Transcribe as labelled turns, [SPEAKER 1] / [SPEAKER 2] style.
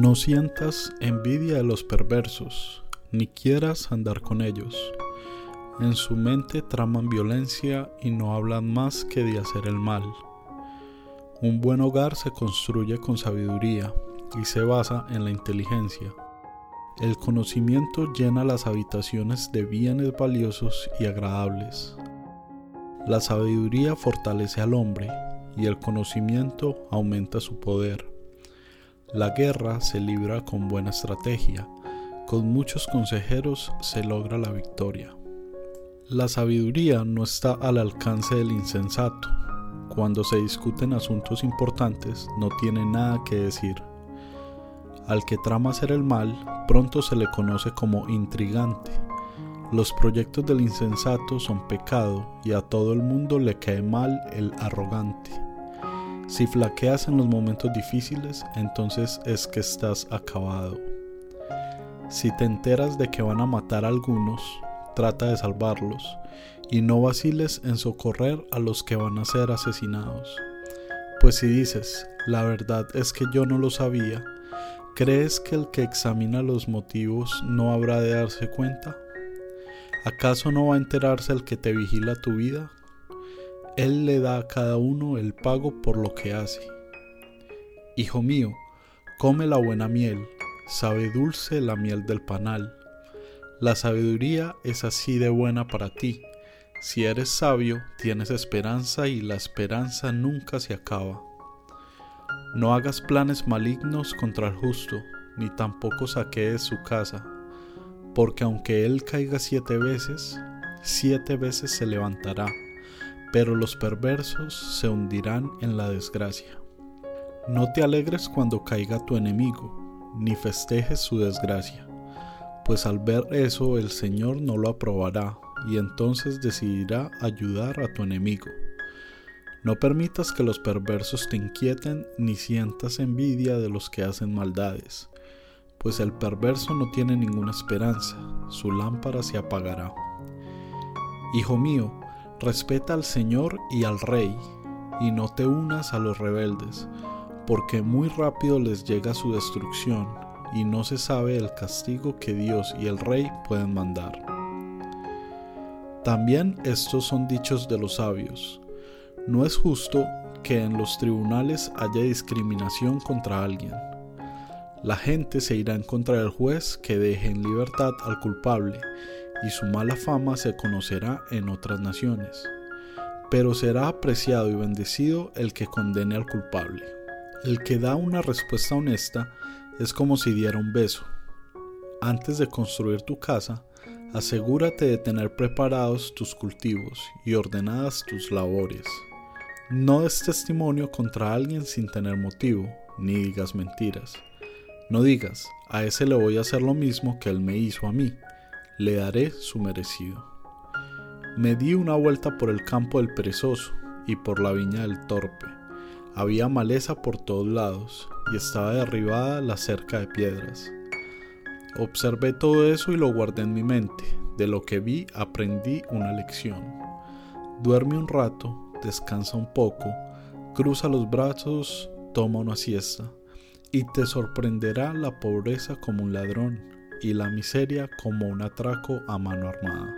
[SPEAKER 1] No sientas envidia de los perversos, ni quieras andar con ellos. En su mente traman violencia y no hablan más que de hacer el mal. Un buen hogar se construye con sabiduría y se basa en la inteligencia. El conocimiento llena las habitaciones de bienes valiosos y agradables. La sabiduría fortalece al hombre y el conocimiento aumenta su poder. La guerra se libra con buena estrategia, con muchos consejeros se logra la victoria. La sabiduría no está al alcance del insensato. Cuando se discuten asuntos importantes no tiene nada que decir. Al que trama hacer el mal, pronto se le conoce como intrigante los proyectos del insensato son pecado y a todo el mundo le cae mal el arrogante. Si flaqueas en los momentos difíciles, entonces es que estás acabado. Si te enteras de que van a matar a algunos, trata de salvarlos y no vaciles en socorrer a los que van a ser asesinados. Pues si dices, la verdad es que yo no lo sabía, ¿crees que el que examina los motivos no habrá de darse cuenta? ¿Acaso no va a enterarse el que te vigila tu vida? Él le da a cada uno el pago por lo que hace. Hijo mío, come la buena miel, sabe dulce la miel del panal. La sabiduría es así de buena para ti. Si eres sabio, tienes esperanza y la esperanza nunca se acaba. No hagas planes malignos contra el justo, ni tampoco saquees su casa porque aunque él caiga siete veces, siete veces se levantará, pero los perversos se hundirán en la desgracia. No te alegres cuando caiga tu enemigo, ni festejes su desgracia, pues al ver eso el Señor no lo aprobará y entonces decidirá ayudar a tu enemigo. No permitas que los perversos te inquieten ni sientas envidia de los que hacen maldades pues el perverso no tiene ninguna esperanza, su lámpara se apagará. Hijo mío, respeta al Señor y al Rey, y no te unas a los rebeldes, porque muy rápido les llega su destrucción, y no se sabe el castigo que Dios y el Rey pueden mandar. También estos son dichos de los sabios. No es justo que en los tribunales haya discriminación contra alguien la gente se irá en contra del juez que deje en libertad al culpable, y su mala fama se conocerá en otras naciones. Pero será apreciado y bendecido el que condene al culpable. El que da una respuesta honesta es como si diera un beso. Antes de construir tu casa, asegúrate de tener preparados tus cultivos y ordenadas tus labores. No des testimonio contra alguien sin tener motivo, ni digas mentiras no digas, a ese le voy a hacer lo mismo que él me hizo a mí, le daré su merecido. Me di una vuelta por el campo del perezoso y por la viña del torpe. Había maleza por todos lados y estaba derribada la cerca de piedras. Observé todo eso y lo guardé en mi mente. De lo que vi aprendí una lección. Duerme un rato, descansa un poco, cruza los brazos, toma una siesta y te sorprenderá la pobreza como un ladrón y la miseria como un atraco a mano armada.